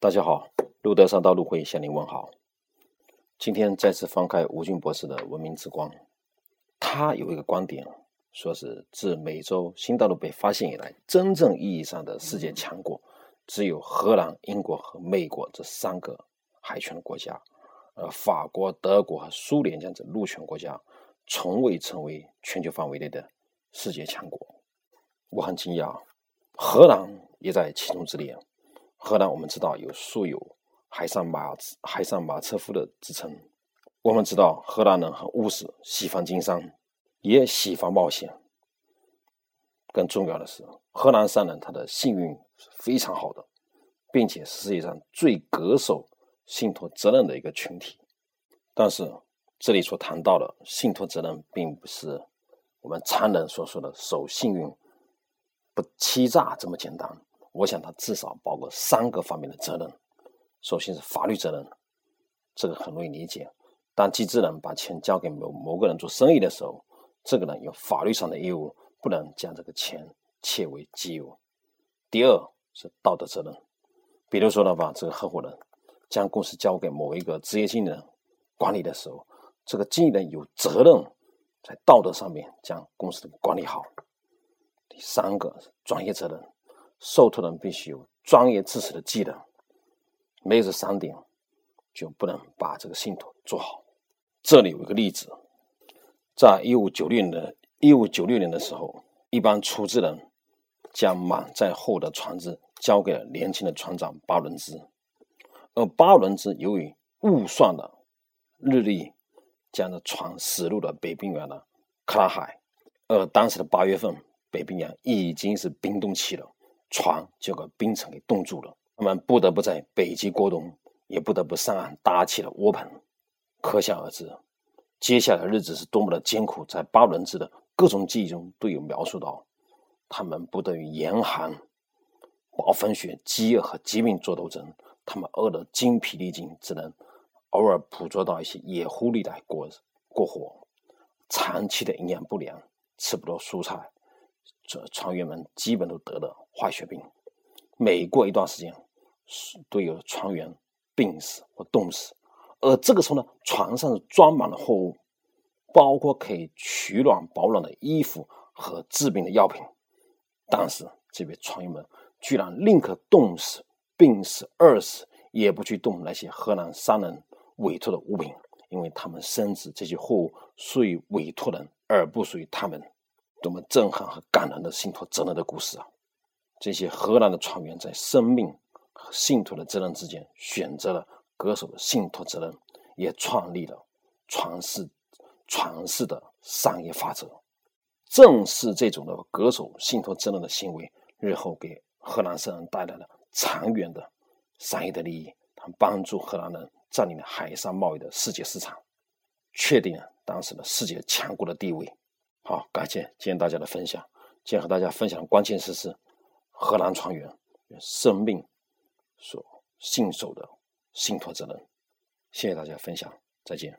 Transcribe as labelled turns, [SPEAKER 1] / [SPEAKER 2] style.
[SPEAKER 1] 大家好，路德山道路会向您问好。今天再次翻开吴俊博士的《文明之光》，他有一个观点，说是自美洲新大陆被发现以来，真正意义上的世界强国只有荷兰、英国和美国这三个海权国家，而法国、德国和苏联这样子陆权国家，从未成为全球范围内的世界强国。我很惊讶，荷兰也在其中之列。荷兰我们知道有素有“海上马海上马车夫”的之称。我们知道荷兰人很务实，喜欢经商，也喜欢冒险。更重要的是，荷兰商人他的幸运是非常好的，并且是世界上最恪守信托责任的一个群体。但是这里所谈到的信托责任，并不是我们常人所说的守信用。不欺诈这么简单，我想它至少包括三个方面的责任。首先是法律责任，这个很容易理解。当机制人把钱交给某某个人做生意的时候，这个人有法律上的义务，不能将这个钱窃为己有。第二是道德责任，比如说的话，这个合伙人将公司交给某一个职业经理人管理的时候，这个经理人有责任在道德上面将公司管理好。第三个是专业责任，受托人必须有专业知识的技能，没有这三点，就不能把这个信托做好。这里有一个例子，在一五九六年的一五九六年的时候，一般出资人将满载货的船只交给了年轻的船长巴伦兹，而巴伦兹由于误算了日历，将这船驶入了北冰洋的克拉海，而当时的八月份。北冰洋已经是冰冻期了，船就把冰层给冻住了。他们不得不在北极过冬，也不得不上岸搭起了窝棚。可想而知，接下来的日子是多么的艰苦。在巴伦兹的各种记忆中都有描述到，他们不得与严寒、暴风雪、饥饿和疾病作斗争。他们饿得精疲力尽，只能偶尔捕捉到一些野狐狸来过过活。长期的营养不良，吃不到蔬菜。这船员们基本都得了坏血病，每过一段时间，都有船员病死或冻死。而这个时候呢，船上装满了货物，包括可以取暖保暖的衣服和治病的药品。但是这位船员们居然宁可冻死、病死、饿死，也不去动那些荷兰商人委托的物品，因为他们深知这些货物属于委托人，而不属于他们。多么震撼和感人的信托责任的故事啊！这些荷兰的船员在生命和信托的责任之间选择了恪守的信托责任，也创立了传世传世的商业法则。正是这种的恪守信托责任的行为，日后给荷兰商人带来了长远的商业的利益，它帮助荷兰人占领了海上贸易的世界市场，确定了当时的世界强国的地位。好，感谢今天大家的分享。今天和大家分享的关键词是荷兰船员生命所信守的信托责任。谢谢大家分享，再见。